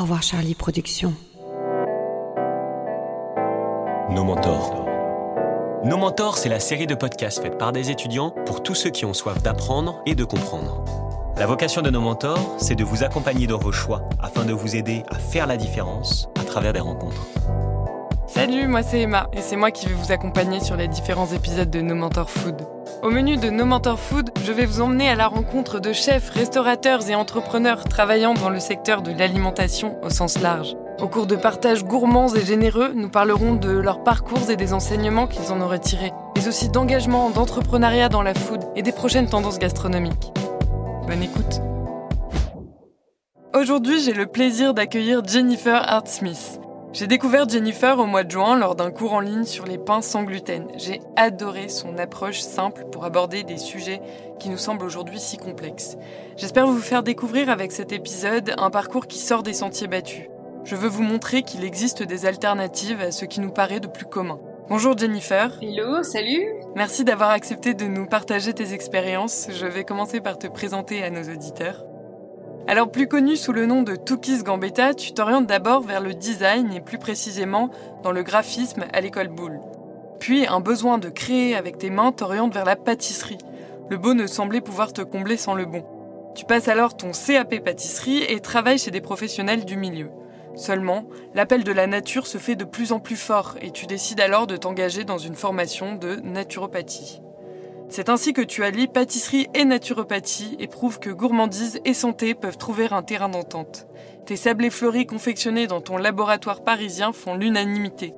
Au revoir Charlie Productions. Nos mentors. Nos mentors, c'est la série de podcasts faite par des étudiants pour tous ceux qui ont soif d'apprendre et de comprendre. La vocation de nos mentors, c'est de vous accompagner dans vos choix afin de vous aider à faire la différence à travers des rencontres. Salut, moi c'est Emma et c'est moi qui vais vous accompagner sur les différents épisodes de No Mentor Food. Au menu de No Mentor Food, je vais vous emmener à la rencontre de chefs, restaurateurs et entrepreneurs travaillant dans le secteur de l'alimentation au sens large. Au cours de partages gourmands et généreux, nous parlerons de leur parcours et des enseignements qu'ils en auraient tirés, mais aussi d'engagement, d'entrepreneuriat dans la food et des prochaines tendances gastronomiques. Bonne écoute. Aujourd'hui, j'ai le plaisir d'accueillir Jennifer Hart-Smith. J'ai découvert Jennifer au mois de juin lors d'un cours en ligne sur les pains sans gluten. J'ai adoré son approche simple pour aborder des sujets qui nous semblent aujourd'hui si complexes. J'espère vous faire découvrir avec cet épisode un parcours qui sort des sentiers battus. Je veux vous montrer qu'il existe des alternatives à ce qui nous paraît de plus commun. Bonjour Jennifer. Hello, salut. Merci d'avoir accepté de nous partager tes expériences. Je vais commencer par te présenter à nos auditeurs. Alors plus connu sous le nom de Tukis Gambetta, tu t'orientes d'abord vers le design et plus précisément dans le graphisme à l'école Boulle. Puis un besoin de créer avec tes mains t'oriente vers la pâtisserie. Le beau ne semblait pouvoir te combler sans le bon. Tu passes alors ton CAP pâtisserie et travailles chez des professionnels du milieu. Seulement, l'appel de la nature se fait de plus en plus fort et tu décides alors de t'engager dans une formation de naturopathie. C'est ainsi que tu allies pâtisserie et naturopathie et prouves que gourmandise et santé peuvent trouver un terrain d'entente. Tes sablés fleuris confectionnés dans ton laboratoire parisien font l'unanimité.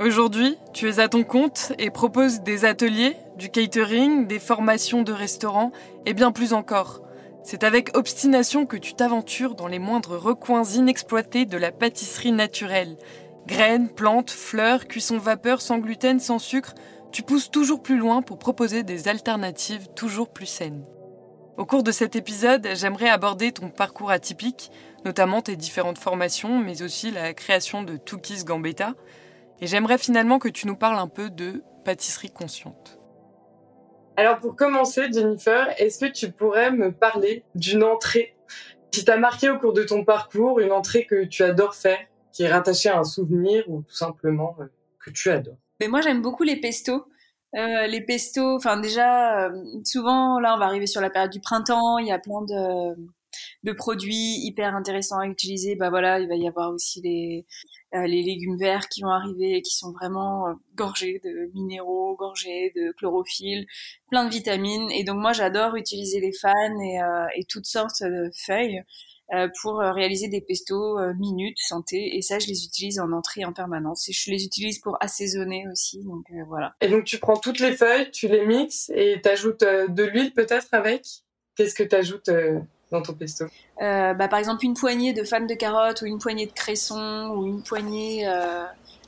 Aujourd'hui, tu es à ton compte et proposes des ateliers, du catering, des formations de restaurants et bien plus encore. C'est avec obstination que tu t'aventures dans les moindres recoins inexploités de la pâtisserie naturelle. Graines, plantes, fleurs, cuisson vapeur sans gluten, sans sucre, tu pousses toujours plus loin pour proposer des alternatives toujours plus saines. Au cours de cet épisode, j'aimerais aborder ton parcours atypique, notamment tes différentes formations, mais aussi la création de Tukis Gambetta. Et j'aimerais finalement que tu nous parles un peu de pâtisserie consciente. Alors pour commencer, Jennifer, est-ce que tu pourrais me parler d'une entrée qui t'a marqué au cours de ton parcours, une entrée que tu adores faire, qui est rattachée à un souvenir ou tout simplement euh, que tu adores? Mais moi j'aime beaucoup les pestos. Euh, les pestos, enfin déjà, euh, souvent là on va arriver sur la période du printemps, il y a plein de, produits hyper intéressants à utiliser. Bah voilà, il va y avoir aussi les, euh, légumes verts qui vont arriver, qui sont vraiment gorgés de minéraux, gorgés de chlorophylle, plein de vitamines. Et donc moi, j'adore utiliser les fans et toutes sortes de feuilles pour réaliser des pestos minutes santé. Et ça, je les utilise en entrée en permanence. Et je les utilise pour assaisonner aussi. Donc voilà. Et donc tu prends toutes les feuilles, tu les mixes et t'ajoutes de l'huile peut-être avec? Qu'est-ce que tu ajoutes dans ton pesto? Euh, bah, Par exemple, une poignée de fans de carottes ou une poignée de cressons ou une poignée euh,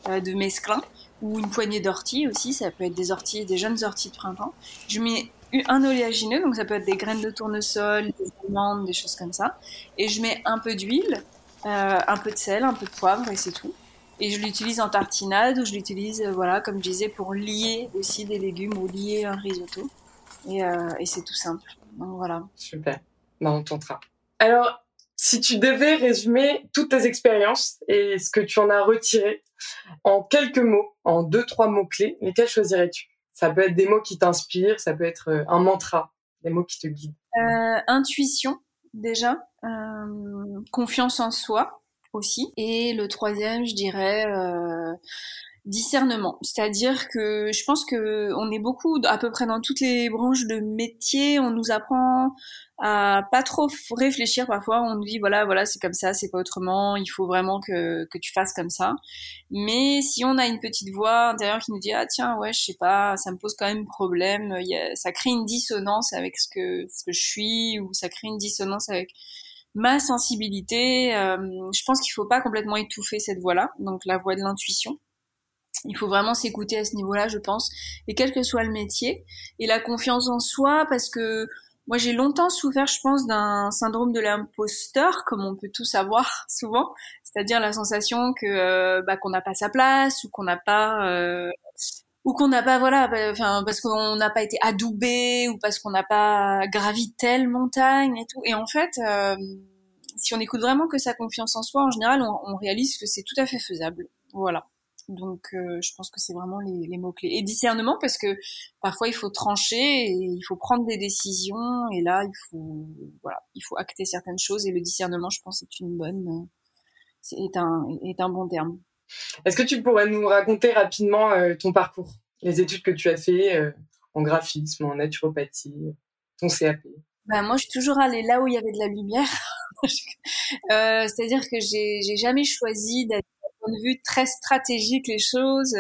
euh, de mesclun ou une poignée d'orties aussi. Ça peut être des orties, des jeunes orties de printemps. Je mets un oléagineux, donc ça peut être des graines de tournesol, des amandes, des choses comme ça. Et je mets un peu d'huile, un peu de sel, un peu de poivre et c'est tout. Et je l'utilise en tartinade ou je l'utilise, voilà, comme je disais, pour lier aussi des légumes ou lier un risotto. Et, et c'est tout simple. Donc voilà. Super. Bah, on tentera. Alors, si tu devais résumer toutes tes expériences et ce que tu en as retiré en quelques mots, en deux, trois mots clés, lesquels choisirais-tu? Ça peut être des mots qui t'inspirent, ça peut être euh, un mantra, des mots qui te guident. Euh, intuition, déjà. Euh, confiance en soi aussi. Et le troisième, je dirais discernement. C'est-à-dire que je pense que on est beaucoup, à peu près dans toutes les branches de métier, on nous apprend à pas trop réfléchir parfois. On nous dit voilà, voilà, c'est comme ça, c'est pas autrement. Il faut vraiment que, que tu fasses comme ça. Mais si on a une petite voix intérieure qui nous dit ah tiens ouais, je sais pas, ça me pose quand même problème. Ça crée une dissonance avec ce que ce que je suis ou ça crée une dissonance avec ma sensibilité. Euh, je pense qu'il faut pas complètement étouffer cette voix-là, donc la voix de l'intuition. Il faut vraiment s'écouter à ce niveau-là, je pense, et quel que soit le métier. Et la confiance en soi, parce que moi j'ai longtemps souffert, je pense, d'un syndrome de l'imposteur, comme on peut tous avoir souvent, c'est-à-dire la sensation que euh, bah, qu'on n'a pas sa place ou qu'on n'a pas euh, ou qu'on n'a pas voilà, bah, enfin parce qu'on n'a pas été adoubé ou parce qu'on n'a pas gravi telle montagne et tout. Et en fait, euh, si on écoute vraiment que sa confiance en soi, en général, on, réalise que c'est tout à fait faisable. Voilà. Donc, euh, je pense que c'est vraiment les, les mots-clés. Et discernement, parce que parfois, il faut trancher et il faut prendre des décisions. Et là, il faut, voilà, il faut acter certaines choses. Et le discernement, je pense, est une bonne, est un, est un bon terme. Est-ce que tu pourrais nous raconter rapidement euh, ton parcours, les études que tu as fait euh, en graphisme, en naturopathie, ton CAP ben, moi, je suis toujours allée là où il y avait de la lumière. euh, C'est-à-dire que j'ai jamais choisi d'être point de vue très stratégique les choses.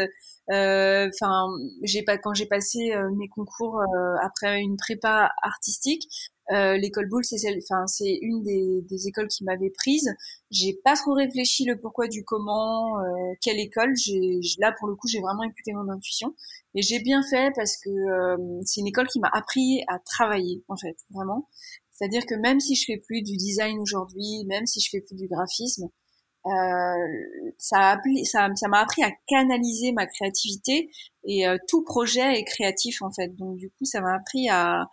Euh, enfin, j'ai pas quand j'ai passé euh, mes concours euh, après une prépa artistique, euh, l'école Boulle, c'est enfin c'est une des, des, écoles qui m'avait prise. J'ai pas trop réfléchi le pourquoi du comment, quelle école. J'ai là pour le coup j'ai vraiment écouté mon intuition et j'ai bien fait parce que c'est une école qui m'a appris à travailler en fait vraiment. C'est-à-dire que même si je fais plus du design aujourd'hui, même si je fais plus du graphisme, euh, ça ça m'a appris à canaliser ma créativité et euh, tout projet est créatif en fait. Donc du coup, ça m'a appris à,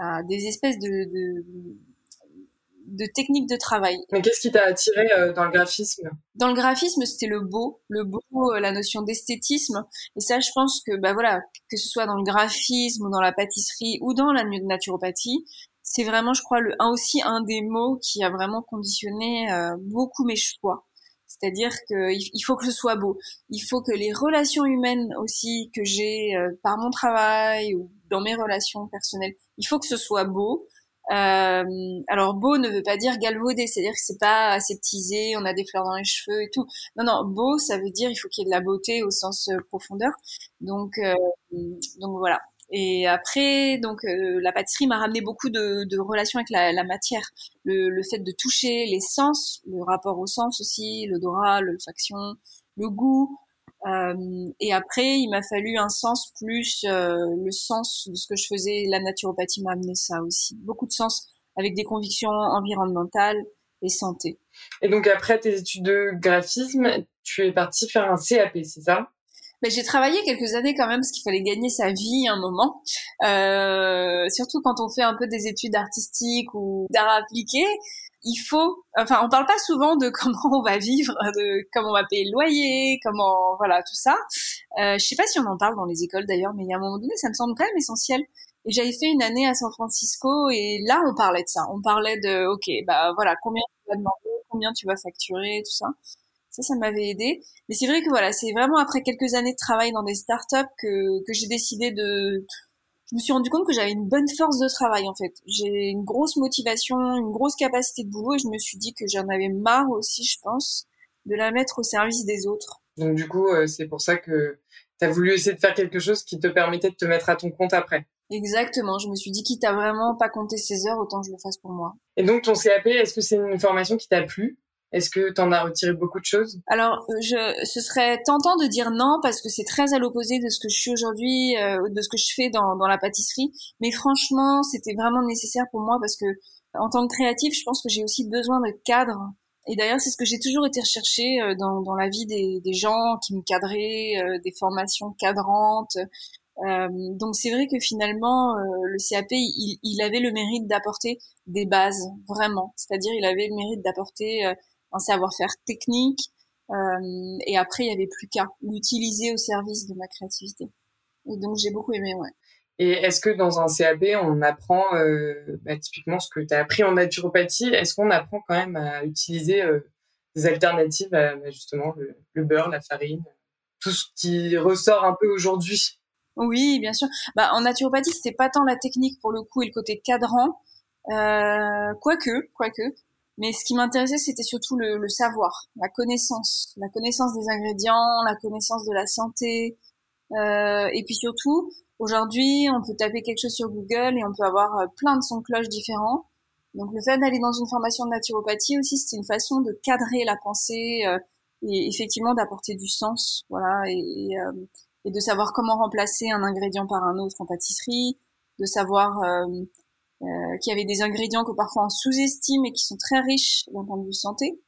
à, des espèces de, de, de techniques de travail. Mais qu'est-ce qui t'a attiré euh, dans le graphisme? Dans le graphisme, c'était le beau, le beau, la notion d'esthétisme. Et ça, je pense que bah voilà, que ce soit dans le graphisme ou dans la pâtisserie ou dans la naturopathie, c'est vraiment, je crois, le, un aussi un des mots qui a vraiment conditionné euh, beaucoup mes choix. C'est-à-dire qu'il faut que ce soit beau. Il faut que les relations humaines aussi que j'ai euh, par mon travail ou dans mes relations personnelles, il faut que ce soit beau. Euh, alors beau ne veut pas dire galvaudé, c'est-à-dire que c'est pas aseptisé, on a des fleurs dans les cheveux et tout. Non, non, beau, ça veut dire il faut qu'il y ait de la beauté au sens profondeur. Donc, donc voilà. Et après, donc euh, la pâtisserie m'a ramené beaucoup de, de relations avec la, la matière, le, le, fait de toucher les sens, le rapport au sens aussi, l'odorat, l'olfaction, le goût. Euh, et après, il m'a fallu un sens plus euh, le sens de ce que je faisais. La naturopathie m'a amené ça aussi, beaucoup de sens avec des convictions environnementales et santé. Et donc après tes études de graphisme, tu es partie faire un CAP, c'est ça? Mais j'ai travaillé quelques années quand même parce qu'il fallait gagner sa vie un moment. Euh, surtout quand on fait un peu des études artistiques ou d'art appliqué, il faut. Enfin, on parle pas souvent de comment on va vivre, de comment on va payer le loyer, comment voilà tout ça. Euh, je sais pas si on en parle dans les écoles d'ailleurs, mais il y a un moment donné, ça me semble quand même essentiel. Et j'avais fait une année à San Francisco et là on parlait de ça. On parlait de ok, bah voilà, combien tu vas demander, combien tu vas facturer, tout ça. Ça, ça m'avait aidé. Mais c'est vrai que voilà, c'est vraiment après quelques années de travail dans des startups que, que j'ai décidé de... Je me suis rendu compte que j'avais une bonne force de travail en fait. J'ai une grosse motivation, une grosse capacité de boulot et je me suis dit que j'en avais marre aussi, je pense, de la mettre au service des autres. Donc du coup, euh, c'est pour ça que tu as voulu essayer de faire quelque chose qui te permettait de te mettre à ton compte après. Exactement, je me suis dit quitte à vraiment pas compter ses heures, autant que je le fasse pour moi. Et donc ton CAP, est-ce que c'est une formation qui t'a plu? Est-ce que tu en as retiré beaucoup de choses? Alors, euh, je, ce serait tentant de dire non parce que c'est très à l'opposé de ce que je suis aujourd'hui, euh, de ce que je fais dans, dans la pâtisserie. Mais franchement, c'était vraiment nécessaire pour moi parce que en tant que créatif, je pense que j'ai aussi besoin de cadre. Et d'ailleurs, c'est ce que j'ai toujours été recherché euh, dans, dans la vie des, des gens qui me cadraient, euh, des formations cadrantes. donc c'est vrai que finalement, le CAP, il, il avait le mérite d'apporter des bases, vraiment. C'est-à-dire, il avait le mérite d'apporter un savoir-faire technique. Euh, et après, il y avait plus qu'à l'utiliser au service de ma créativité. Et donc, j'ai beaucoup aimé, ouais. Et est-ce que dans un CAP, on apprend euh, bah, typiquement ce que tu as appris en naturopathie Est-ce qu'on apprend quand même à utiliser euh, des alternatives à bah, justement le, beurre, la farine, tout ce qui ressort un peu aujourd'hui? Oui, bien sûr. Bah, en naturopathie, c'était pas tant la technique pour le coup et le côté cadrant, euh, quoique, quoique. Mais ce qui m'intéressait, c'était surtout le, le, savoir, la connaissance, la connaissance des ingrédients, la connaissance de la santé. Euh, et puis surtout, aujourd'hui, on peut taper quelque chose sur Google et on peut avoir euh, plein de sons de différents. Donc le fait d'aller dans une formation de naturopathie aussi, c'était une façon de cadrer la pensée euh, et effectivement d'apporter du sens, voilà, et, euh, et, de savoir comment remplacer un ingrédient par un autre en pâtisserie, de savoir euh, euh, qui avait des ingrédients que parfois on sous-estime et qui sont très riches d'un point de vue santé.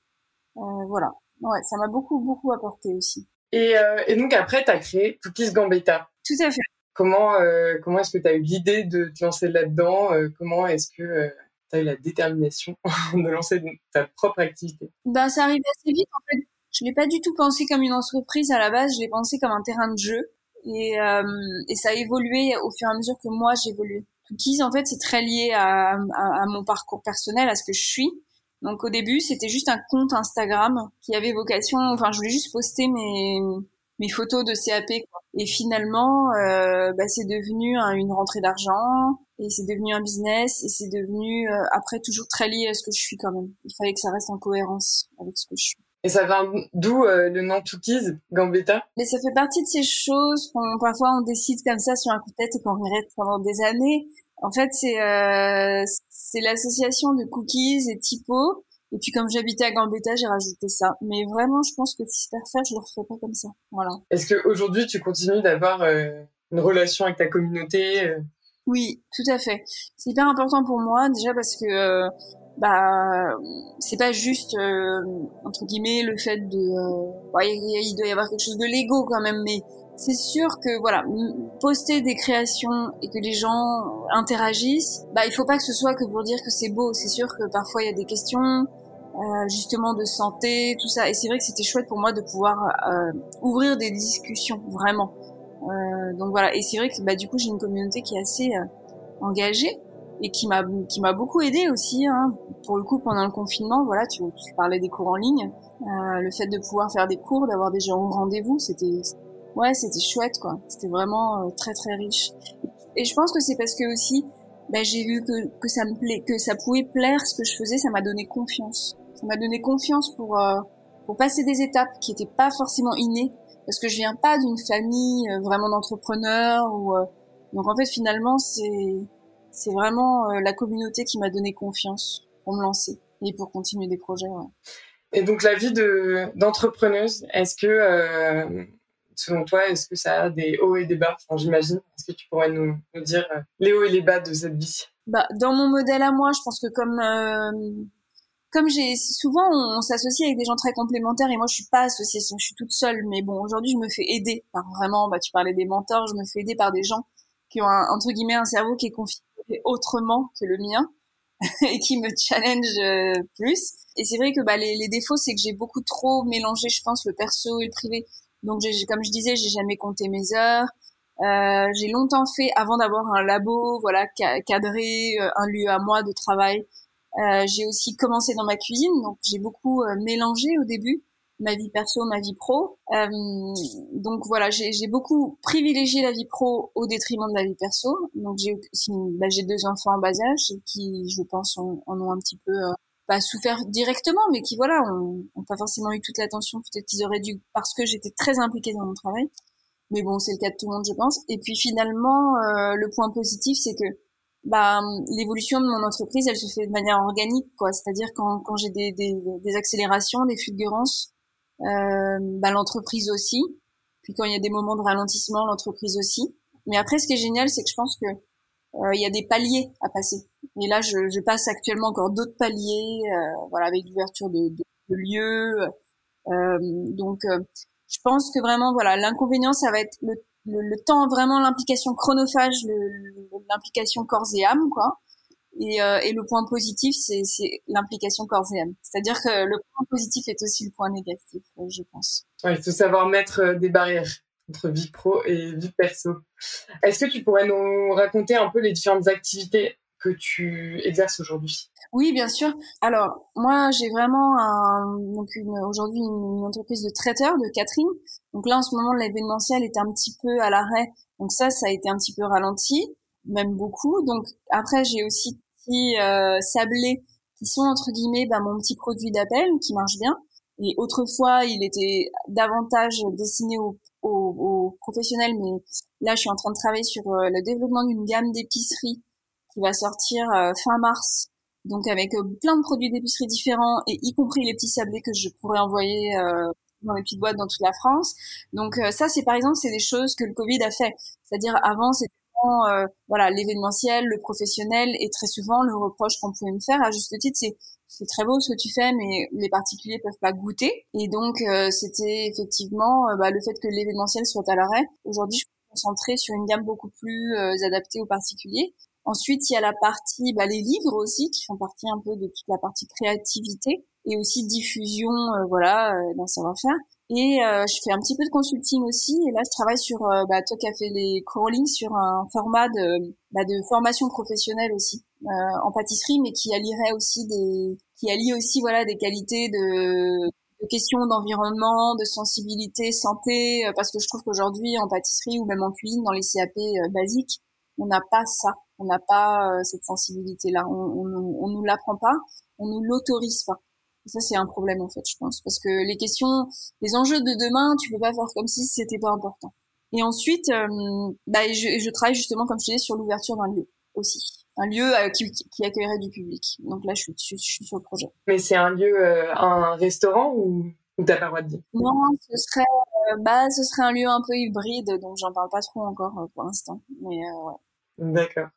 Euh, voilà, ouais, ça m'a beaucoup beaucoup apporté aussi. Et, euh, et donc après, tu as créé Cookies Gambetta. Tout à fait. Comment euh, comment est-ce que tu as eu l'idée de te lancer là-dedans? Comment est-ce que tu as eu la détermination de lancer ta propre activité? Ben, ça arrive assez vite en fait. Je l'ai pas du tout pensé comme une entreprise à la base, je l'ai pensé comme un terrain de jeu et, euh, et ça a évolué au fur et à mesure que moi j'évolue. Cookies en fait c'est très lié à, à, à, mon parcours personnel, à ce que je suis. Donc au début c'était juste un compte Instagram qui avait vocation, enfin je voulais juste poster mes mes photos de CAP et finalement euh, bah, c'est devenu une rentrée d'argent et c'est devenu un business et c'est devenu euh, après toujours très lié à ce que je suis quand même. Il fallait que ça reste en cohérence avec ce que je suis. Et ça vient d'où euh, le nom Tookies, Gambetta? Mais ça fait partie de ces choses qu'on parfois on décide comme ça sur un coup de tête et qu'on regrette pendant des années. En fait, c'est euh, c'est l'association de Cookies et Typo. Et puis comme j'habitais à Gambetta, j'ai rajouté ça. Mais vraiment, je pense que si c'était refaire, je le referais pas comme ça. Voilà. Est-ce qu'aujourd'hui, tu continues d'avoir euh, une relation avec ta communauté euh? Oui, tout à fait. C'est hyper important pour moi déjà parce que euh, bah c'est pas juste euh, entre guillemets le fait de euh, il doit y avoir quelque chose de légaux quand même mais c'est sûr que voilà poster des créations et que les gens interagissent bah il faut pas que ce soit que pour dire que c'est beau. C'est sûr que parfois il y a des questions euh, justement de santé tout ça. Et c'est vrai que c'était chouette pour moi de pouvoir euh, ouvrir des discussions vraiment. Euh, donc voilà. Et c'est vrai que bah du coup j'ai une communauté qui est assez engagée et qui m'a qui m'a beaucoup aidé aussi hein. pour le coup pendant le confinement voilà tu, tu parlais des cours en ligne. Euh, le fait de pouvoir faire des cours d'avoir des gens au rendez-vous c'était ouais c'était chouette quoi. C'était vraiment euh, très très riche. Et je pense que c'est parce que aussi ben, j'ai vu que que ça me plaît que ça pouvait plaire ce que je faisais ça m'a donné confiance. Ça m'a donné confiance pour euh, pour passer des étapes qui étaient pas forcément innées. Parce que je viens pas d'une famille euh, vraiment d'entrepreneurs ou donc en fait finalement c'est c'est vraiment euh, la communauté qui m'a donné confiance pour me lancer et pour continuer des projets. Ouais. Et donc la vie de d'entrepreneuse, est-ce que euh, selon toi, est-ce que ça a des hauts et des bas? Enfin, J'imagine. Est-ce que tu pourrais nous, nous, dire euh, les hauts et les bas de cette vie? Bah, dans mon modèle à moi, je pense que comme euh, comme j'ai souvent on, on s'associe avec des gens très complémentaires et moi je suis pas associée, je suis toute seule. Mais bon, aujourd'hui je me fais aider par vraiment. Bah, tu parlais des mentors, je me fais aider par des gens qui ont un, entre guillemets un cerveau qui est autrement que le mien et qui me challenge euh, plus. Et c'est vrai que bah, les, défauts, c'est que j'ai beaucoup trop mélangé, je pense, le perso et le privé. Donc, comme je disais, j'ai jamais compté mes heures. Euh, j'ai longtemps fait, avant d'avoir un labo, voilà, cadré, euh, un lieu à moi de travail. J'ai aussi commencé dans ma cuisine, donc j'ai beaucoup mélangé au début ma vie perso, ma vie pro. Euh, donc voilà, j'ai beaucoup privilégié la vie pro au détriment de la vie perso. Donc j'ai bah, deux enfants en bas âge qui, je pense, en, ont un petit peu euh, pas souffert directement, mais qui voilà, ont, ont pas forcément eu toute l'attention peut-être qu'ils auraient dû parce que j'étais très impliquée dans mon travail. Mais bon, c'est le cas de tout le monde, je pense. Et puis finalement, euh, le point positif, c'est que bah, l'évolution de mon entreprise, elle se fait de manière organique, quoi. C'est-à-dire quand, quand j'ai des, des, des accélérations, des fulgurances, bah, l'entreprise aussi. Puis quand il y a des moments de ralentissement, l'entreprise aussi. Mais après, ce qui est génial, c'est que je pense que euh, il y a des paliers à passer. Et là, je, je passe actuellement encore d'autres paliers, euh, voilà, avec l'ouverture de, de, de, lieux. Euh, donc, euh, je pense que vraiment, voilà, l'inconvénient, ça va être le, le, le temps, vraiment l'implication chronophage, l'implication corps et âme, quoi. Et, euh, et le point positif, c'est l'implication corps et âme. C'est-à-dire que le point positif est aussi le point négatif, euh, je pense. Ouais, il faut savoir mettre euh, des barrières entre vie pro et vie perso. Est-ce que tu pourrais nous raconter un peu les différentes activités que tu exerces aujourd'hui? Oui, bien sûr. Alors, moi, j'ai vraiment un, donc une, aujourd'hui une, une, entreprise de traiteur de Catherine. Donc là, en ce moment, l'événementiel est un petit peu à l'arrêt. Donc ça, ça a été un petit peu ralenti même beaucoup. Donc après, j'ai aussi euh, sablés qui sont entre guillemets bah, mon petit produit d'appel qui marche bien. Et autrefois, il était davantage destiné aux, aux, aux, professionnels, mais là, je suis en train de travailler sur euh, le développement d'une gamme d'épicerie qui va sortir euh, fin mars. Donc avec plein de produits d'épicerie différents et y compris les petits sablés que je pourrais envoyer dans les petites boîtes dans toute la France. Donc ça, c'est par exemple, c'est des choses que le Covid a fait. C'est-à-dire avant, c'était euh, voilà l'événementiel, le professionnel et très souvent le reproche qu'on pouvait me faire à juste titre c'est c'est très beau ce que tu fais mais les particuliers peuvent pas goûter et donc euh, c'était effectivement euh, bah, le fait que l'événementiel soit à l'arrêt. Aujourd'hui je suis concentrée sur une gamme beaucoup plus adaptée aux particuliers Ensuite, il y a la partie, bah, les livres aussi, qui font partie un peu de toute la partie créativité et aussi diffusion, euh, voilà, euh, d'un savoir-faire. Et euh, je fais un petit peu de consulting aussi. Et là, je travaille sur, bah, toi qui as fait les crawling, sur un format de, bah, de formation professionnelle aussi en pâtisserie, mais qui allierait aussi des, qui allie aussi voilà des qualités de, de questions d'environnement, de sensibilité, santé, parce que je trouve qu'aujourd'hui en pâtisserie ou même en cuisine, dans les CAP basiques, on n'a pas ça, on n'a pas euh, cette sensibilité-là, on, on, on nous l'apprend pas, on nous l'autorise pas. Ça c'est un problème en fait, je pense, parce que les questions, les enjeux de demain, tu peux pas faire comme si c'était pas important. Et ensuite, euh, bah, je, je, travaille justement, comme je disais, sur l'ouverture d'un lieu aussi, un lieu euh, qui, qui, accueillerait du public. Donc là, je suis, je, suis sur le projet. Mais c'est un lieu, un restaurant ou, ou t'as pas le droit de dire? Non, ce serait, bah, ce serait un lieu un peu hybride, donc j'en parle pas trop encore pour l'instant. Mais ouais. D'accord.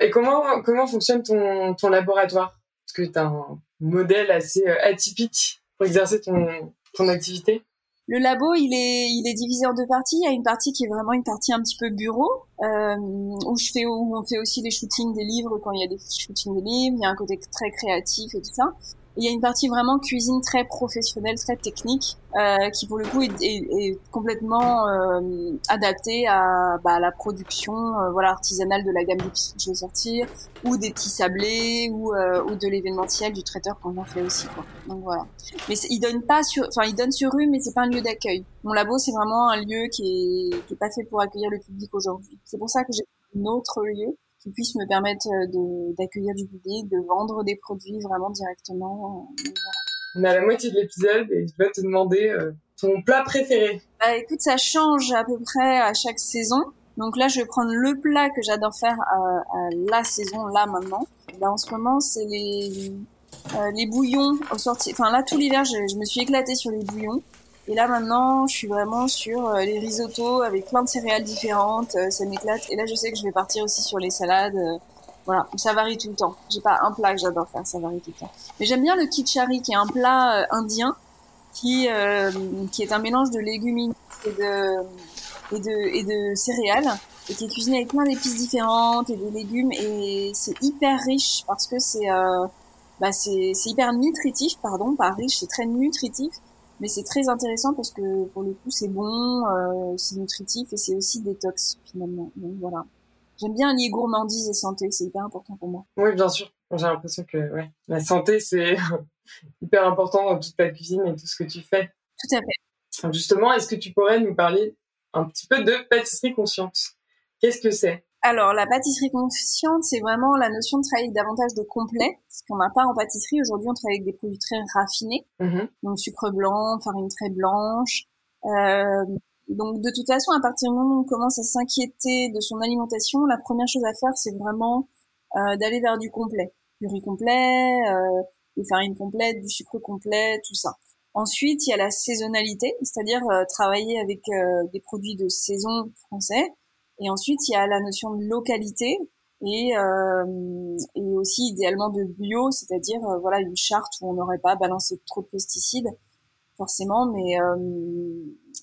Et comment, comment fonctionne ton, ton laboratoire? Parce que tu as un modèle assez euh, atypique pour exercer ton, ton activité? Le labo, il est, il est divisé en deux parties. Il y a une partie qui est vraiment une partie un petit peu bureau, euh, où je fais, où on fait aussi des shootings des livres quand il y a des shootings des livres. Il y a un côté très créatif et tout ça il y a une partie vraiment cuisine très professionnelle, très technique, euh, qui pour le coup est, est, est complètement euh, adaptée à, bah, la production euh, voilà artisanale de la gamme d'épices que je vais sortir, ou des petits sablés, ou, euh, ou de l'événementiel du traiteur qu'on en fait aussi. Quoi. Donc voilà. Mais il donne pas sur, enfin il donne sur rue, mais c'est pas un lieu d'accueil. Mon labo c'est vraiment un lieu qui est, qui est pas fait pour accueillir le public aujourd'hui. C'est pour ça que j'ai un autre lieu qui puisse me permettre euh, d'accueillir du public, de vendre des produits vraiment directement. Euh, On a la moitié de l'épisode et je dois te demander euh, ton plat préféré. Bah écoute, ça change à peu près à chaque saison. Donc là, je vais prendre le plat que j'adore faire à, à, la saison, là maintenant. Bah, en ce moment, c'est les euh, les bouillons au sorti. Enfin là, tout l'hiver, je, je, me suis éclatée sur les bouillons. Et là maintenant, je suis vraiment sur euh, les risottos avec plein de céréales différentes, euh, ça m'éclate. Et là, je sais que je vais partir aussi sur les salades. Euh, voilà, ça varie tout le temps. J'ai pas un plat que j'adore faire, ça varie tout le temps. Mais j'aime bien le kichari, qui est un plat indien, qui qui est un mélange de légumineuses et de et de et de céréales et qui est cuisiné avec plein d'épices différentes et de légumes et c'est hyper riche parce que c'est bah c'est c'est hyper nutritif pardon pas riche c'est très nutritif mais c'est très intéressant parce que pour le coup c'est bon, euh, c'est nutritif et c'est aussi détox finalement. Donc voilà. J'aime bien lier gourmandise et santé, c'est hyper important pour moi. Oui, bien sûr. J'ai l'impression que ouais, la santé c'est hyper important dans toute ta cuisine et tout ce que tu fais. Tout à fait. Justement, est-ce que tu pourrais nous parler un petit peu de pâtisserie consciente? Qu'est-ce que c'est? Alors, la pâtisserie consciente, c'est vraiment la notion de travailler davantage de complet, ce qu'on n'a pas en pâtisserie. Aujourd'hui, on travaille avec des produits très raffinés, mm-hmm. donc sucre blanc, farine très blanche. Euh, donc, de toute façon, à partir du moment où on commence à s'inquiéter de son alimentation, la première chose à faire, c'est vraiment euh, d'aller vers du complet, du riz complet, euh, des farines complètes, du sucre complet, tout ça. Ensuite, il y a la saisonnalité, c'est-à-dire euh, travailler avec euh, des produits de saison français et ensuite, il y a la notion de localité et, euh, et aussi idéalement de bio, c'est-à-dire euh, voilà une charte où on n'aurait pas balancé trop de pesticides forcément, mais euh,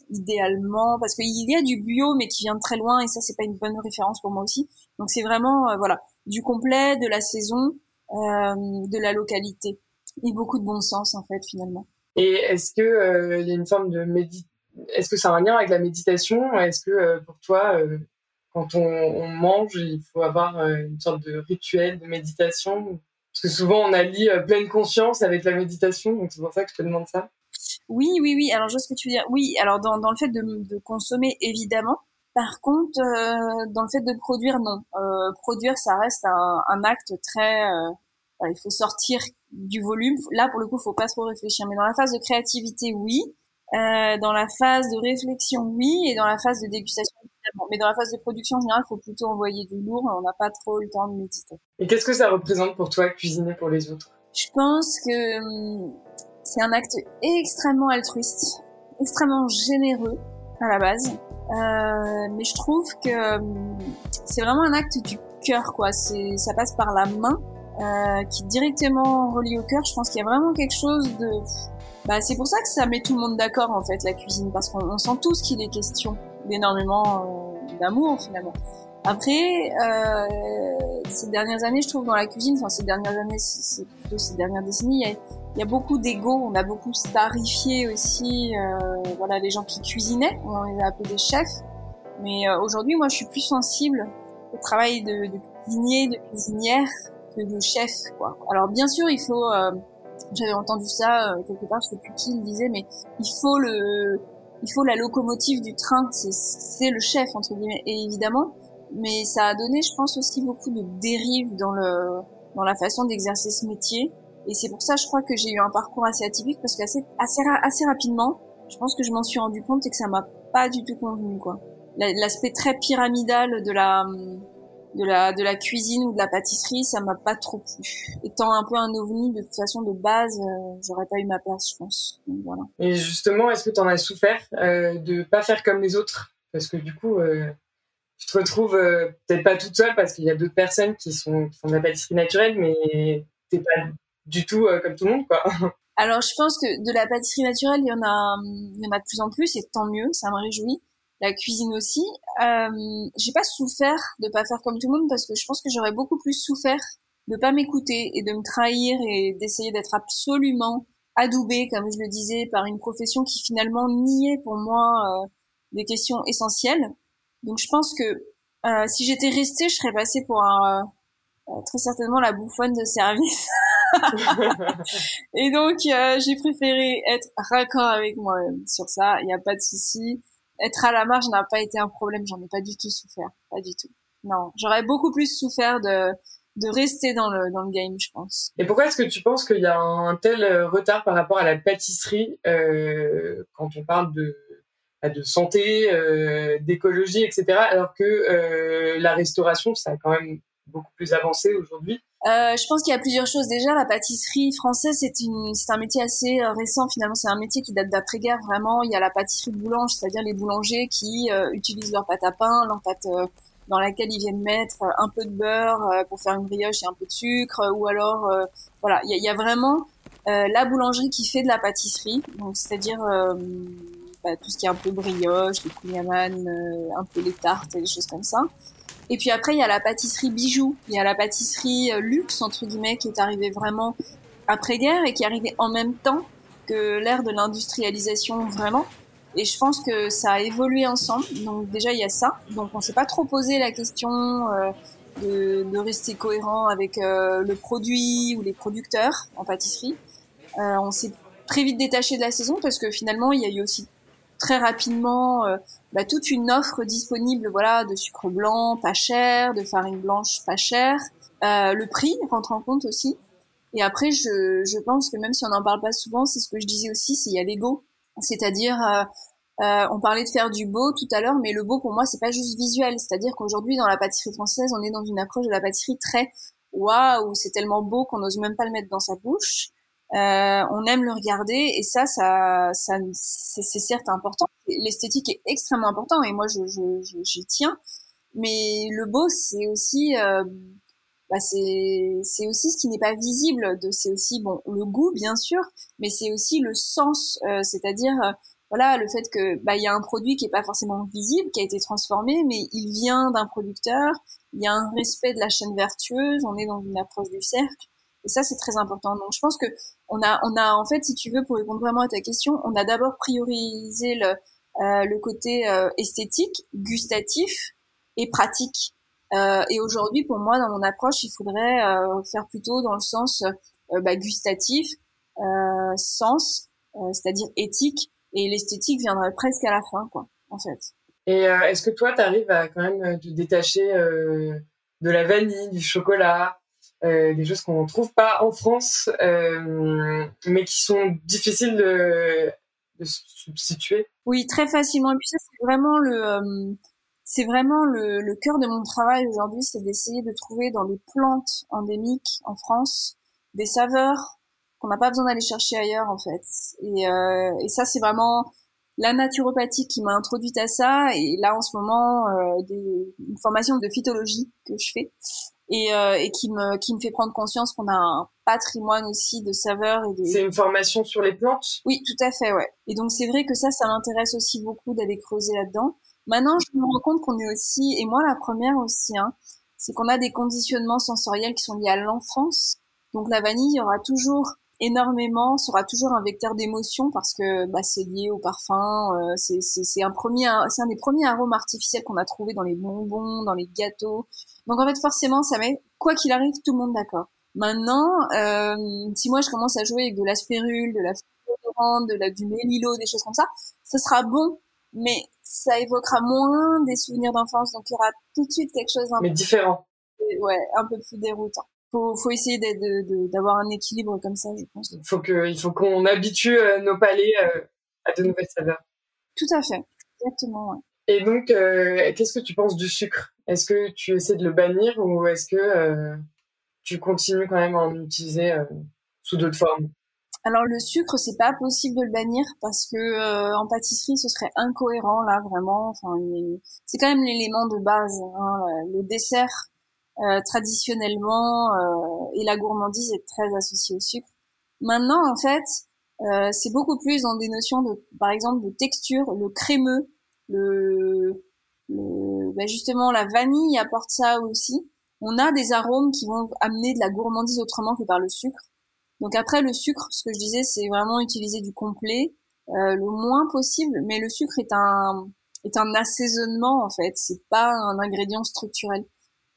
idéalement parce qu'il y a du bio mais qui vient de très loin et ça c'est pas une bonne référence pour moi aussi. Donc c'est vraiment euh, voilà du complet, de la saison, euh, de la localité et beaucoup de bon sens en fait finalement. Et est-ce que il y a une forme de méditation est-ce que ça a un lien avec la méditation? Est-ce que pour toi, quand on, mange, il faut avoir euh, une sorte de rituel de méditation Parce que souvent, on allie euh, pleine conscience avec la méditation, donc c'est pour ça que je te demande ça. Oui, oui, oui. Alors, je vois ce que tu veux dire. Oui, alors dans, dans le fait de, de consommer, évidemment. Par contre, euh, dans le fait de produire, non. Euh, produire, ça reste un, acte très... Euh, il faut sortir du volume. Là, pour le coup, il faut pas trop réfléchir. Mais dans la phase de créativité, oui. Euh, dans la phase de réflexion, oui. Et dans la phase de dégustation, mais dans la phase de production, en général, il faut plutôt envoyer du lourd. On n'a pas trop le temps de méditer. Et qu'est-ce que ça représente pour toi, cuisiner pour les autres? Je pense que hum, c'est un acte extrêmement altruiste, extrêmement généreux à la base. Euh, mais je trouve que hum, c'est vraiment un acte du cœur, quoi. C'est, ça passe par la main, euh, qui est directement relié au cœur. Je pense qu'il y a vraiment quelque chose de bah, c'est pour ça que ça met tout le monde d'accord en fait la cuisine parce qu'on sent tous qu'il est question d'énormément euh, d'amour finalement. Après, euh, ces dernières années, je trouve dans la cuisine, enfin ces dernières années, c'est plutôt ces dernières décennies, il y a, y a beaucoup d'ego. On a beaucoup starifié aussi, euh, voilà, les gens qui cuisinaient. On les a appelés des chefs. Mais euh, aujourd'hui, moi, je suis plus sensible au travail de, de cuisinier, de cuisinière que de chef, quoi. Alors bien sûr, il faut. Euh, j'avais entendu ça euh, quelque part, je sais plus qui le disait, mais il faut le, il faut la locomotive du train. C'est le chef entre guillemets. Et évidemment, mais ça a donné, je pense aussi beaucoup de dérives dans le, dans la façon d'exercer ce métier. Et c'est pour ça, je crois que j'ai eu un parcours assez atypique parce qu'assez assez, assez rapidement, je pense que je m'en suis rendu compte et que ça m'a pas du tout convenu, quoi. L'aspect très pyramidal de la, de la, de la cuisine ou de la pâtisserie, ça m'a pas trop plu. Étant un peu un ovni, de toute façon, de base, euh, j'aurais pas eu ma place, je pense. voilà. Et justement, est-ce que tu en as souffert euh, de pas faire comme les autres? Parce que du coup, euh, tu te retrouves euh, peut-être pas toute seule parce qu'il y a d'autres personnes qui sont qui font de la pâtisserie naturelle, mais t'es pas du tout euh, comme tout le monde, quoi. Alors, je pense que de la pâtisserie naturelle, il y en a, il y en a de plus en plus, et tant mieux, ça me réjouit. La cuisine aussi. Euh, j'ai pas souffert de pas faire comme tout le monde parce que je pense que j'aurais beaucoup plus souffert de pas m'écouter et de me trahir et d'essayer d'être absolument adoubée, comme je le disais, par une profession qui finalement niait pour moi euh, des questions essentielles. Donc, je pense que euh, si j'étais restée, je serais passée pour un, euh, très certainement la bouffonne de service. et donc, euh, j'ai préféré être raccord avec moi sur ça. Il n'y a pas de souci. Être à la marge n'a pas été un problème. J'en ai pas du tout souffert. Pas du tout. Non, j'aurais beaucoup plus souffert de de rester dans le dans le game, je pense. Et pourquoi est-ce que tu penses qu'il y a un tel euh, retard par rapport à la pâtisserie euh, quand on parle de bah, de santé, euh, d'écologie, etc. Alors que euh, la restauration, ça a quand même beaucoup plus avancé aujourd'hui? Euh, Je pense qu'il y a plusieurs choses. Déjà, la pâtisserie française, c'est un métier assez euh, récent. Finalement, c'est un métier qui date d'après-guerre. Vraiment, il y a la pâtisserie de boulange, c'est-à-dire les boulangers qui euh, utilisent leur pâte à pain, leur pâte euh, dans laquelle ils viennent mettre un peu de beurre pour faire une brioche et un peu de sucre, ou alors, voilà, il y a, y a, vraiment la boulangerie qui fait de la pâtisserie, donc c'est-à-dire bah, tout ce qui est un peu brioche, les kouign-amann, un peu les tartes et des choses comme ça. Et puis après, il y a la pâtisserie bijou, il y a la pâtisserie euh, luxe, entre guillemets, qui est arrivée vraiment après-guerre et qui est arrivée en même temps que l'ère de l'industrialisation vraiment. Et je pense que ça a évolué ensemble. Donc déjà, il y a ça. Donc on s'est pas trop posé la question euh, de, de, rester cohérent avec euh, le produit ou les producteurs en pâtisserie. Euh, on s'est très vite détaché de la saison parce que finalement, il y a eu aussi très rapidement euh, bah, toute une offre disponible voilà de sucre blanc pas cher de farine blanche pas cher. Euh, le prix rentre en compte aussi. Et après je, je pense que même si on n'en parle pas souvent c'est ce que je disais aussi c'est il y a l'ego. C'est-à-dire euh, euh, on parlait de faire du beau tout à l'heure mais le beau pour moi c'est pas juste visuel. C'est-à-dire qu'aujourd'hui dans la pâtisserie française on est dans une approche de la pâtisserie très waouh c'est tellement beau qu'on n'ose même pas le mettre dans sa bouche euh, on aime le regarder et ça, ça, ça c'est certes important. L'esthétique est extrêmement important et moi, je, je, j'y tiens. Mais le beau, c'est aussi, euh, bah c'est, c'est aussi ce qui n'est pas visible. De, c'est aussi bon le goût, bien sûr, mais c'est aussi le sens, euh, c'est-à-dire euh, voilà le fait que bah il y a un produit qui est pas forcément visible, qui a été transformé, mais il vient d'un producteur. Il y a un respect de la chaîne vertueuse. On est dans une approche du cercle. Et ça, c'est très important. Donc, je pense que on a, on a, en fait, si tu veux, pour répondre vraiment à ta question, on a d'abord priorisé le, euh, le côté euh, esthétique, gustatif et pratique. Euh, et aujourd'hui, pour moi, dans mon approche, il faudrait euh, faire plutôt dans le sens euh, bah, gustatif, euh, sens, c'est-à-dire éthique, et l'esthétique viendrait presque à la fin, quoi, en fait. Et est-ce que toi, tu arrives à quand même te détacher de la vanille, du chocolat, euh, des choses qu'on ne trouve pas en France, euh, mais qui sont difficiles de, de substituer. Oui, très facilement. Et puis ça, c'est vraiment le, euh, c'est vraiment le, le cœur de mon travail aujourd'hui, c'est d'essayer de trouver dans les plantes endémiques en France des saveurs qu'on n'a pas besoin d'aller chercher ailleurs en fait. Et, euh, et ça, c'est vraiment la naturopathie qui m'a introduite à ça. Et là, en ce moment, euh, des, une formation de phytologie que je fais et, euh, et qui me qui me fait prendre conscience qu'on a un patrimoine aussi de saveurs et de c'est une formation sur les plantes? Oui tout à fait ouais et donc c'est vrai que ça ça m'intéresse aussi beaucoup d'aller creuser là-dedans maintenant je me rends compte qu'on est aussi et moi la première aussi hein c'est qu'on a des conditionnements sensoriels qui sont liés à l'enfance. Donc la vanille il y aura toujours énormément, sera toujours un vecteur d'émotion parce que bah, c'est lié au parfum. Euh, c'est un premier, c'est un des premiers arômes artificiels qu'on a trouvé dans les bonbons, dans les gâteaux. Donc en fait forcément ça met quoi qu'il arrive tout le monde d'accord. Maintenant, euh, si moi je commence à jouer avec de la spérule, de la fleur de la du mélilo, des choses comme ça, ce sera bon, mais ça évoquera moins des souvenirs d'enfance, donc il y aura tout de suite quelque chose d'un mais différent. Ouais, un peu plus déroutant faut, faut essayer d'avoir un équilibre comme ça, je pense. Il faut que, il faut qu'on habitue euh, nos palais euh, à de nouvelles saveurs. Tout à fait, exactement. Ouais. Et donc, euh, qu'est-ce que tu penses du sucre? Est-ce que tu essaies de le bannir ou est-ce que tu continues quand même à en utiliser sous d'autres formes? Alors le sucre, c'est pas possible de le bannir parce que en pâtisserie, ce serait incohérent là vraiment. Enfin, c'est quand même l'élément de base. Hein, le dessert, euh, traditionnellement euh, et la gourmandise est très associée au sucre. Maintenant, en fait, euh, c'est beaucoup plus dans des notions de, par exemple, de texture, le crémeux, le, le bah justement la vanille apporte ça aussi. On a des arômes qui vont amener de la gourmandise autrement que par le sucre. Donc après le sucre, ce que je disais, c'est vraiment utiliser du complet euh, le moins possible. Mais le sucre est un est un assaisonnement en fait, c'est pas un ingrédient structurel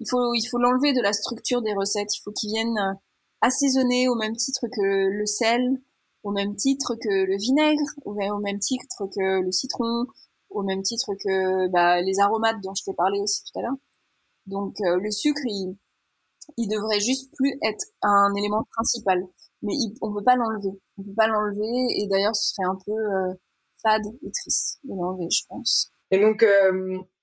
il faut il faut l'enlever de la structure des recettes. Il faut qu'ils viennent euh, assaisonner au même titre que le sel, au même titre que le vinaigre, au même titre que le citron, au même titre que bah, les aromates dont je t'ai parlé aussi tout à l'heure. Donc euh, le sucre, il, il devrait juste plus être un élément principal, mais il, on peut pas l'enlever. On peut pas l'enlever et d'ailleurs ce serait un peu euh, fade et triste de l'enlever, je pense. Et donc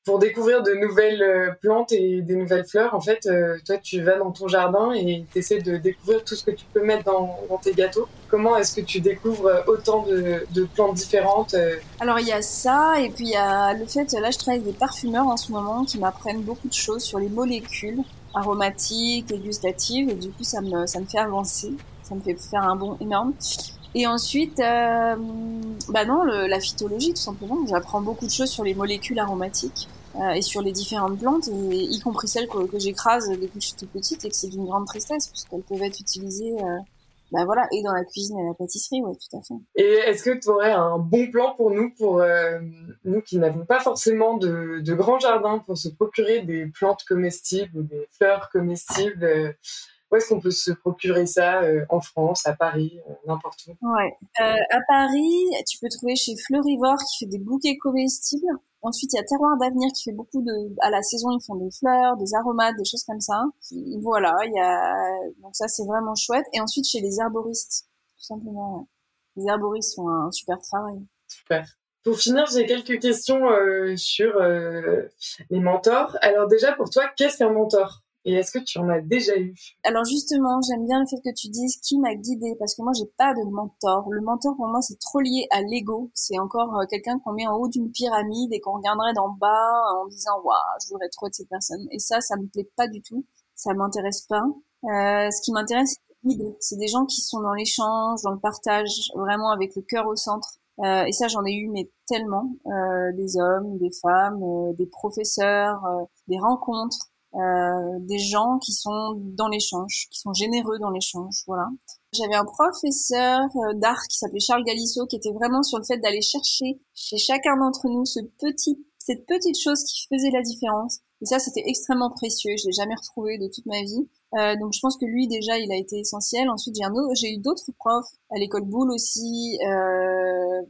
pour découvrir de nouvelles euh, plantes et des nouvelles fleurs, en fait, euh, toi, tu vas dans ton jardin et tu essaies de découvrir tout ce que tu peux mettre dans, tes gâteaux. Comment est-ce que tu découvres euh, autant de, plantes différentes Alors, il y a ça, et puis il y a le fait, là, je travaille avec des parfumeurs en ce moment qui m'apprennent beaucoup de choses sur les molécules aromatiques et gustatives, et du coup, ça me, ça me fait avancer, ça me fait faire un bond énorme. Et ensuite, euh, bah non, la phytologie tout simplement. J'apprends beaucoup de choses sur les molécules aromatiques euh, et sur les différentes plantes, y compris celles que, j'écrase depuis que je suis toute petite et que c'est d'une grande tristesse puisqu'elles peuvent être utilisées. Euh, bah voilà, et dans la cuisine et la pâtisserie, ouais, tout à fait. Et est-ce que tu aurais un bon plan pour nous, pour euh, nous qui n'avons pas forcément de, de grands jardins, pour se procurer des plantes comestibles ou des fleurs comestibles où est-ce qu'on peut se procurer ça euh, en France, à Paris, euh, n'importe où? Ouais. Euh, à Paris, tu peux trouver chez Fleurivore qui fait des bouquets comestibles. Ensuite, il y a Terroir d'Avenir qui fait beaucoup de... À la saison, ils font des fleurs, des aromates, des choses comme ça. Voilà, il y a... Donc ça, c'est vraiment chouette. Et ensuite, chez les herboristes, tout simplement. Ouais. Les herboristes font un super travail. Super. Pour finir, j'ai quelques questions euh, sur euh, les mentors. Alors déjà, pour toi, qu'est-ce qu'un mentor? Et est-ce que tu en as déjà eu? Alors justement, j'aime bien le fait que tu dises qui m'a guidé parce que moi j'ai pas de mentor. Le mentor pour moi c'est trop lié à l'ego. C'est encore euh, quelqu'un qu'on met en haut d'une pyramide et qu'on regarderait d'en bas en disant waouh, je voudrais trop de cette personne. Et ça, ça me plaît pas du tout. Ça m'intéresse pas. Euh, ce qui m'intéresse, c'est C'est des gens qui sont dans l'échange, dans le partage, vraiment avec le cœur au centre. Euh, et ça, j'en ai eu mais tellement. Euh, des hommes, des femmes, euh, des professeurs, euh, des rencontres. Euh, des gens qui sont dans l'échange, qui sont généreux dans l'échange, voilà. J'avais un professeur euh, d'art qui s'appelait Charles Galisso, qui était vraiment sur le fait d'aller chercher chez chacun d'entre nous ce petit, cette petite chose qui faisait la différence. Et ça, c'était extrêmement précieux. Je l'ai jamais retrouvé de toute ma vie. Euh, donc, je pense que lui, déjà, il a été essentiel. Ensuite, j'ai eu d'autres profs à l'école Boulle aussi. Euh,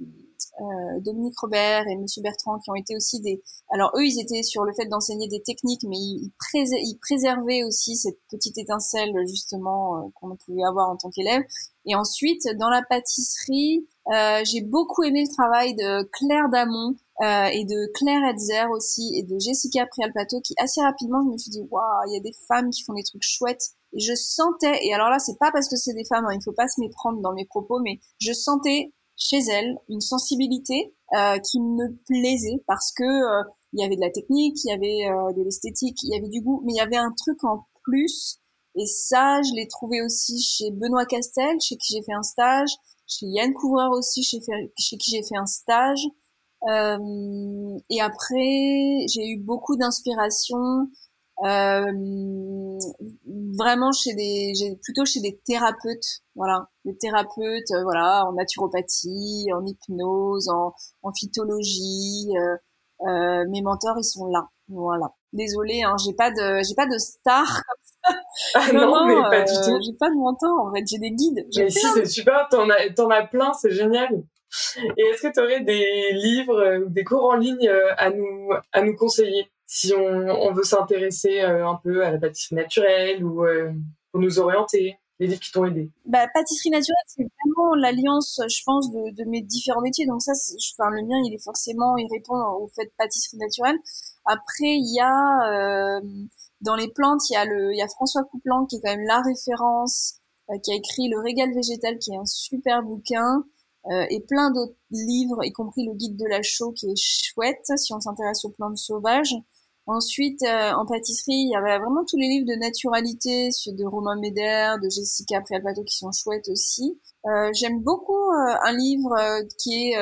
euh, Dominique Robert et Monsieur Bertrand qui ont été aussi des. Alors eux, ils étaient sur le fait d'enseigner des techniques, mais ils, ils, préservaient aussi cette petite étincelle justement euh, qu'on pouvait avoir en tant qu'élève. Et ensuite, dans la pâtisserie, euh, j'ai beaucoup aimé le travail de Claire Damon euh, et de Claire Hetzer aussi et de Jessica Prialpato qui assez rapidement je me suis dit waouh il y a des femmes qui font des trucs chouettes et je sentais et alors là c'est pas parce que c'est des femmes hein, il faut pas se méprendre dans mes propos mais je sentais chez elle une sensibilité euh, qui me plaisait parce que euh, il y avait de la technique, il y avait euh, de l'esthétique, il y avait du goût, mais il y avait un truc en plus. Et ça, je l'ai trouvé aussi chez Benoît Castel, chez qui j'ai fait un stage, chez Yann Couvreur aussi, chez, chez qui j'ai fait un stage. et après, j'ai eu beaucoup d'inspiration Euh, vraiment chez des, plutôt chez des thérapeutes, voilà, des thérapeutes, euh, voilà, en naturopathie, en hypnose, en, en phytologie. Euh, euh, mes mentors, ils sont là, voilà. Désolée, hein, j'ai pas de, j'ai pas de star. Ah non, mais pas du tout. J'ai pas de mentor, en fait, j'ai des guides. Mais si, c'est super, t'en as, t'en as plein, c'est génial. Et est-ce que tu aurais des livres ou des cours en ligne à nous, à nous conseiller? Si on, on veut s'intéresser un peu à la pâtisserie naturelle ou pour nous orienter les livres qui t'ont aidé bah, Pâtisserie naturelle, c'est vraiment l'alliance, je pense, de, de, mes différents métiers. Donc ça, enfin, le mien, il est forcément, il répond au fait pâtisserie naturelle. Après, il y a euh, dans les plantes, il y a le, il y a François Coupland qui est quand même la référence, euh, qui a écrit Le Régal végétal, qui est un super bouquin. Euh, et plein d'autres livres, y compris le guide de la chaux qui est chouette si on s'intéresse aux plantes sauvages. Ensuite, euh, en pâtisserie, il y avait vraiment tous les livres de naturalité, de Romain Médère, de Jessica Prialpato qui sont chouettes aussi. Euh, J'aime beaucoup euh, un livre euh, qui est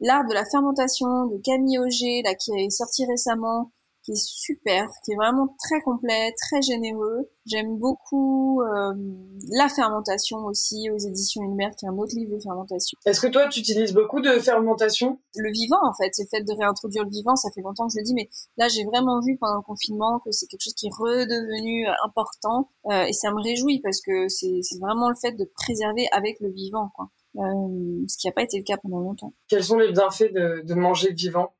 L'art de la fermentation de Camille Auger, là, qui est sorti récemment, qui est super, qui est vraiment très complet, très généreux. J'aime beaucoup euh, la fermentation aussi aux éditions Ulmer, qui est un autre livre de fermentation. Est-ce que toi, tu utilises beaucoup de fermentation? Le vivant, en fait, c'est le fait de réintroduire le vivant. Ça fait longtemps que je le dis, mais là, j'ai vraiment vu pendant le confinement que c'est quelque chose qui est redevenu euh, important, euh, et ça me réjouit parce que c'est vraiment le fait de préserver avec le vivant, quoi. Euh, ce qui n'a pas été le cas pendant longtemps. Quels sont les bienfaits de, de manger vivant?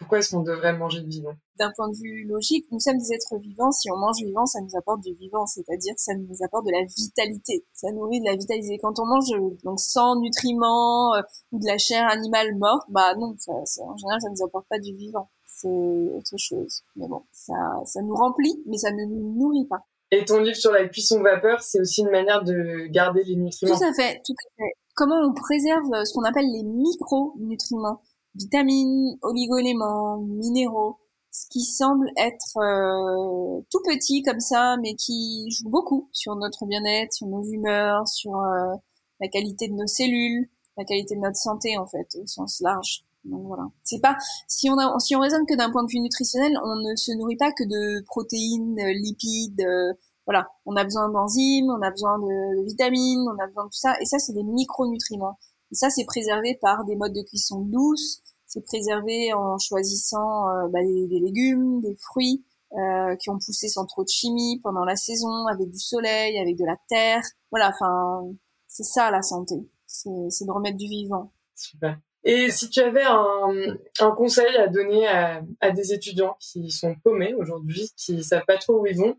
Pourquoi est-ce qu'on devrait manger vivant? D'un point de vue logique, nous sommes des êtres vivants. Si on mange vivant, ça nous apporte du vivant, c'est-à-dire ça nous apporte de la vitalité. Ça nourrit de la vitalité. Quand on mange donc sans nutriments euh, ou de la chair animale morte, bah non, ça, en général, ça nous apporte pas du vivant. C'est autre chose. Mais bon, ça, ça nous remplit, mais ça ne nous nourrit pas. Et ton livre sur la cuisson vapeur, c'est aussi une manière de garder les nutriments. Tout à fait, tout à fait. Comment on préserve ce qu'on appelle les micronutriments? Vitamines, oligoéléments, minéraux, ce qui semble être euh, tout petit comme ça, mais qui joue beaucoup sur notre bien-être, sur nos humeurs, sur euh, la qualité de nos cellules, la qualité de notre santé en fait au sens large. Donc voilà. C'est pas si on a, si on raisonne que d'un point de vue nutritionnel, on ne se nourrit pas que de protéines, lipides. Euh, voilà, on a besoin d'enzymes, on a besoin de vitamines, on a besoin de tout ça. Et ça, c'est des micronutriments. Ça, c'est préservé par des modes de cuisson douces. C'est préservé en choisissant euh, bah, des, légumes, des fruits euh, qui ont poussé sans trop de chimie pendant la saison, avec du soleil, avec de la terre. Voilà, enfin, c'est ça la santé. C'est de remettre du vivant. Super. Et si tu avais un, un conseil à donner à, à, des étudiants qui sont paumés aujourd'hui, qui savent pas trop où ils vont,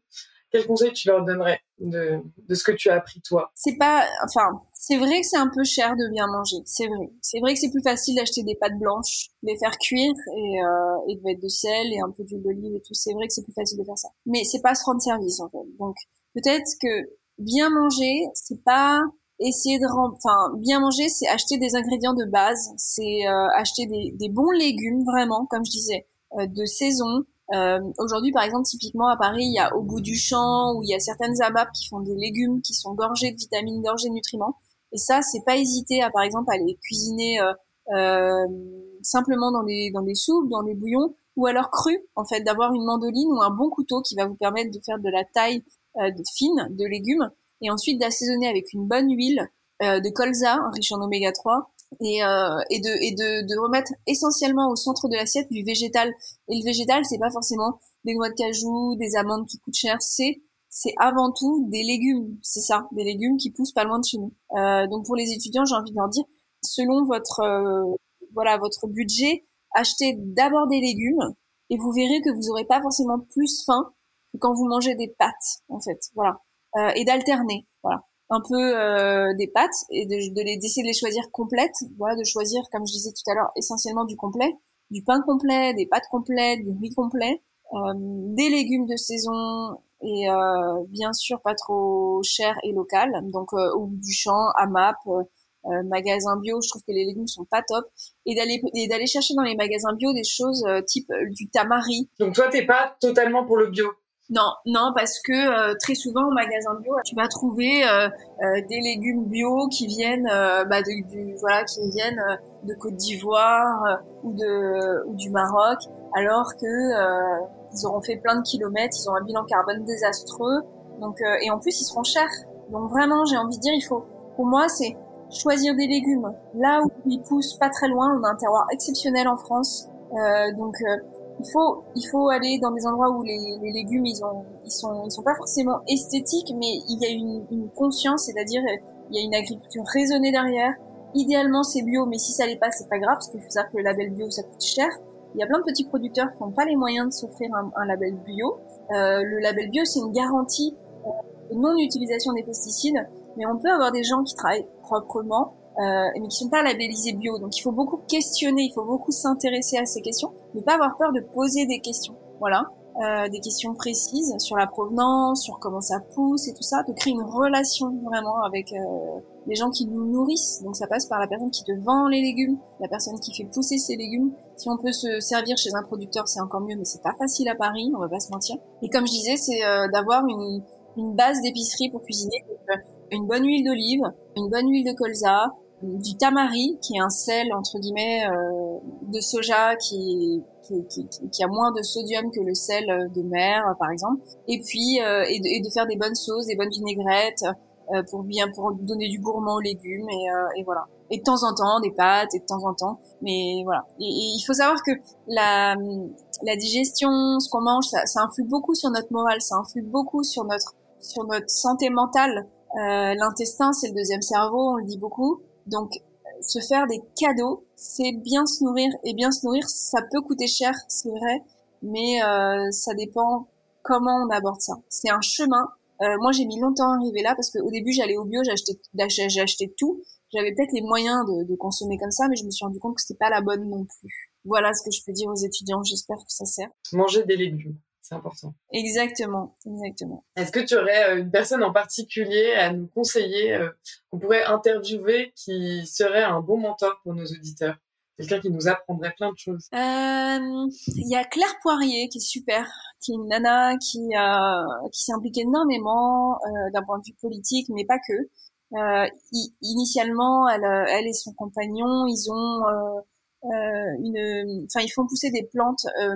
quel conseil tu leur donnerais de, de ce que tu as appris toi? C'est pas, enfin, c'est vrai que c'est un peu cher de bien manger, c'est vrai. C'est vrai que c'est plus facile d'acheter des pâtes blanches, les faire cuire et, euh, et de mettre de sel et un peu d'huile d'olive et tout. C'est vrai que c'est plus facile de faire ça. Mais c'est pas se rendre service en fait. Donc peut-être que bien manger, c'est pas essayer de enfin bien manger, c'est acheter des ingrédients de base, c'est euh, acheter des, des, bons légumes vraiment, comme je disais, euh, de saison, euh, Aujourd'hui, par exemple, typiquement à Paris, il y a au bout du champ où il y a certaines AMAP qui font des légumes qui sont gorgés de vitamines, gorgés de nutriments. Et ça, c'est pas hésiter à, par exemple, à les cuisiner euh, euh, simplement dans des dans des soupes, dans des bouillons, ou alors cru, en fait, d'avoir une mandoline ou un bon couteau qui va vous permettre de faire de la taille euh, fine de légumes, et ensuite d'assaisonner avec une bonne huile euh, de colza riche en oméga 3 et, euh, et, de, et de, de, remettre essentiellement au centre de l'assiette du végétal. Et le végétal, c'est pas forcément des noix de cajou, des amandes qui coûtent cher, c'est c'est avant tout des légumes, c'est ça, des légumes qui poussent pas loin de chez nous. Euh, donc pour les étudiants, j'ai envie de leur dire, selon votre euh, voilà votre budget, achetez d'abord des légumes et vous verrez que vous aurez pas forcément plus faim que quand vous mangez des pâtes, en fait, voilà, euh, et d'alterner, voilà un peu euh, des pâtes et de, de les d'essayer de les choisir complètes. Voilà de choisir comme je disais tout à l'heure essentiellement du complet. Du pain complet des pâtes complètes du riz complet euh, des légumes de saison et euh, bien sûr pas trop cher et local. Donc euh, au bout du champ AMAP euh, magasin bio. Je trouve que les légumes sont pas top. Et d'aller d'aller chercher dans les magasins bio des choses type du tamari. Donc toi t'es pas totalement pour le bio? Non, non, parce que euh, très souvent au magasin bio, tu vas trouver euh, euh, des légumes bio qui viennent, bah, de, du, voilà, qui viennent de Côte d'Ivoire ou de ou du Maroc, alors que ils auront fait plein de kilomètres, ils ont un bilan carbone désastreux. Donc, et en plus, ils seront chers. Donc vraiment, j'ai envie de dire, il faut, pour moi, c'est choisir des légumes là où ils poussent pas très loin. On a un terroir exceptionnel en France, euh, donc euh, il faut il faut aller dans des endroits où les, les, légumes ils ont ils sont ils sont pas forcément esthétiques, mais il y a une, une conscience, c'est-à-dire il y a une agriculture raisonnée derrière. Idéalement c'est bio, mais si ça l'est pas, c'est pas grave parce qu'il faut savoir que le label bio ça coûte cher. Il y a plein de petits producteurs qui n'ont pas les moyens de s'offrir un, un, label bio. Euh, le label bio c'est une garantie de non utilisation des pesticides mais on peut avoir des gens qui travaillent proprement, euh, mais qui sont pas labellisés bio. Donc il faut beaucoup questionner, il faut beaucoup s'intéresser à ces questions, ne pas avoir peur de poser des questions. Voilà. Euh, des questions précises sur la provenance, sur comment ça pousse et tout ça, de créer une relation vraiment avec euh, les gens qui nous nourrissent. Donc ça passe par la personne qui te vend les légumes, la personne qui fait pousser ces légumes. Si on peut se servir chez un producteur, c'est encore mieux, mais c'est pas facile à Paris, on va pas se mentir. Et comme je disais, c'est euh, d'avoir une, une base d'épicerie pour cuisiner. Donc, euh, une bonne huile d'olive, une bonne huile de colza, du tamari qui est un sel entre guillemets euh, de soja qui, qui, qui, qui, a moins de sodium que le sel de mer par exemple. Et puis euh, et, de, et, de, faire des bonnes sauces des bonnes vinaigrettes euh, pour bien pour donner du gourmand aux légumes et, euh, et, voilà. Et de temps en temps des pâtes et de temps en temps. Mais voilà. Et, et il faut savoir que la la digestion ce qu'on mange ça, ça influe beaucoup sur notre morale ça influe beaucoup sur notre sur notre santé mentale. Euh, l'intestin, c'est le deuxième cerveau, on le dit beaucoup. Donc, se faire des cadeaux, c'est bien se nourrir. Et bien se nourrir, ça peut coûter cher, c'est vrai, mais euh, ça dépend comment on aborde ça. C'est un chemin. Euh, moi, j'ai mis longtemps à arriver là parce qu'au début, j'allais au bio, j'ai acheté tout. J'avais peut-être les moyens de, de, consommer comme ça, mais je me suis rendu compte que c'était pas la bonne non plus. Voilà ce que je peux dire aux étudiants. J'espère que ça sert. Manger des légumes c'est important. Exactement, exactement. Est-ce que tu aurais euh, une personne en particulier à nous conseiller euh, qu'on pourrait interviewer qui serait un bon mentor pour nos auditeurs? Quelqu'un qui nous apprendrait plein de choses. Il euh, y a Claire Poirier qui est super, qui est une nana qui a qui s'est impliquée énormément euh, d'un point de vue politique, mais pas que. Euh, initialement, elle, elle et son compagnon, ils ont euh, une, enfin ils font pousser des plantes euh,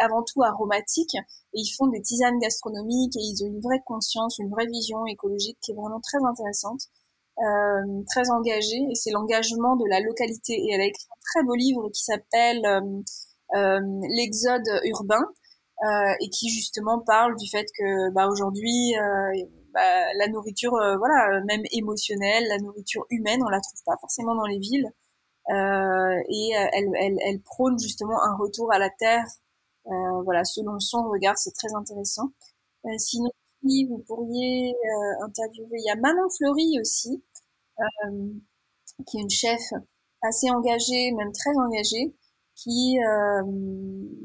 avant tout aromatiques et ils font des tisanes gastronomiques et ils ont une vraie conscience, une vraie vision écologique qui est vraiment très intéressante, euh, très engagée et c'est l'engagement de la localité. Et elle a écrit un très beau livre qui s'appelle euh, l'exode urbain et qui justement parle du fait que bah, aujourd'hui bah, la nourriture voilà même émotionnelle, la nourriture humaine on la trouve pas forcément dans les villes. euh, et euh, elle, elle, elle, prône justement un retour à la terre. Euh, voilà, selon son regard, c'est très intéressant. sinon, vous pourriez interviewer Il y a Manon Fleury aussi, qui est une chef assez engagée, même très engagée, qui euh,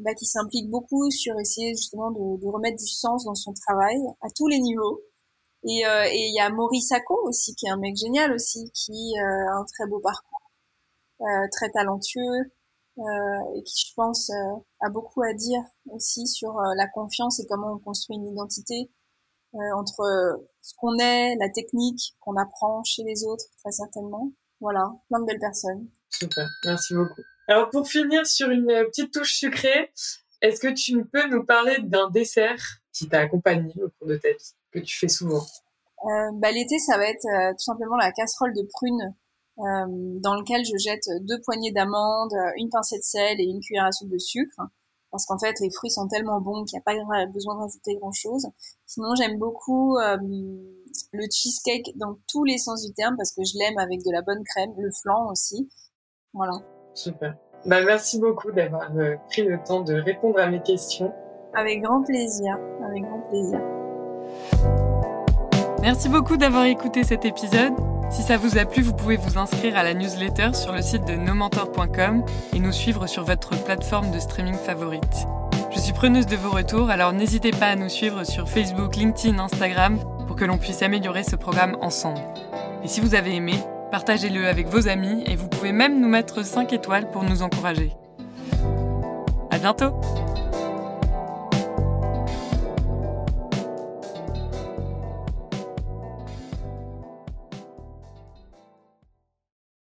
bah, qui s'implique beaucoup sur essayer justement de, de, remettre du sens dans son travail à tous les niveaux. Et il euh, y a Maurice Sacco aussi, qui est un mec génial aussi, qui euh, a un très beau parcours euh, très talentueux euh, et qui, je pense, euh, a beaucoup à dire aussi sur la confiance et comment on construit une identité entre ce qu'on est, la technique qu'on apprend chez les autres, très certainement. Voilà, plein de belles personnes. Super, merci beaucoup. Alors pour finir sur une petite touche sucrée, est-ce que tu peux nous parler d'un dessert qui t'a accompagné au cours de ta vie, que tu fais souvent? Euh, bah, L'été, ça va être euh, tout simplement la casserole de prunes euh, dans lequel je jette deux poignées d'amandes, une pincée de sel et une cuillère à soupe de sucre. Parce qu'en fait, les fruits sont tellement bons qu'il n'y a pas besoin de rajouter grand-chose. Sinon, j'aime beaucoup euh, le cheesecake dans tous les sens du terme parce que je l'aime avec de la bonne crème, le flan aussi. Voilà. Super. Bah, merci beaucoup d'avoir euh, pris le temps de répondre à mes questions. Avec grand plaisir. Avec grand plaisir. Merci beaucoup d'avoir écouté cet épisode. Si ça vous a plu, vous pouvez vous inscrire à la newsletter sur le site de nomentor.com et nous suivre sur votre plateforme de streaming favorite. Je suis preneuse de vos retours, alors n'hésitez pas à nous suivre sur Facebook, LinkedIn, Instagram pour que l'on puisse améliorer ce programme ensemble. Et si vous avez aimé, partagez-le avec vos amis et vous pouvez même nous mettre 5 étoiles pour nous encourager. À bientôt!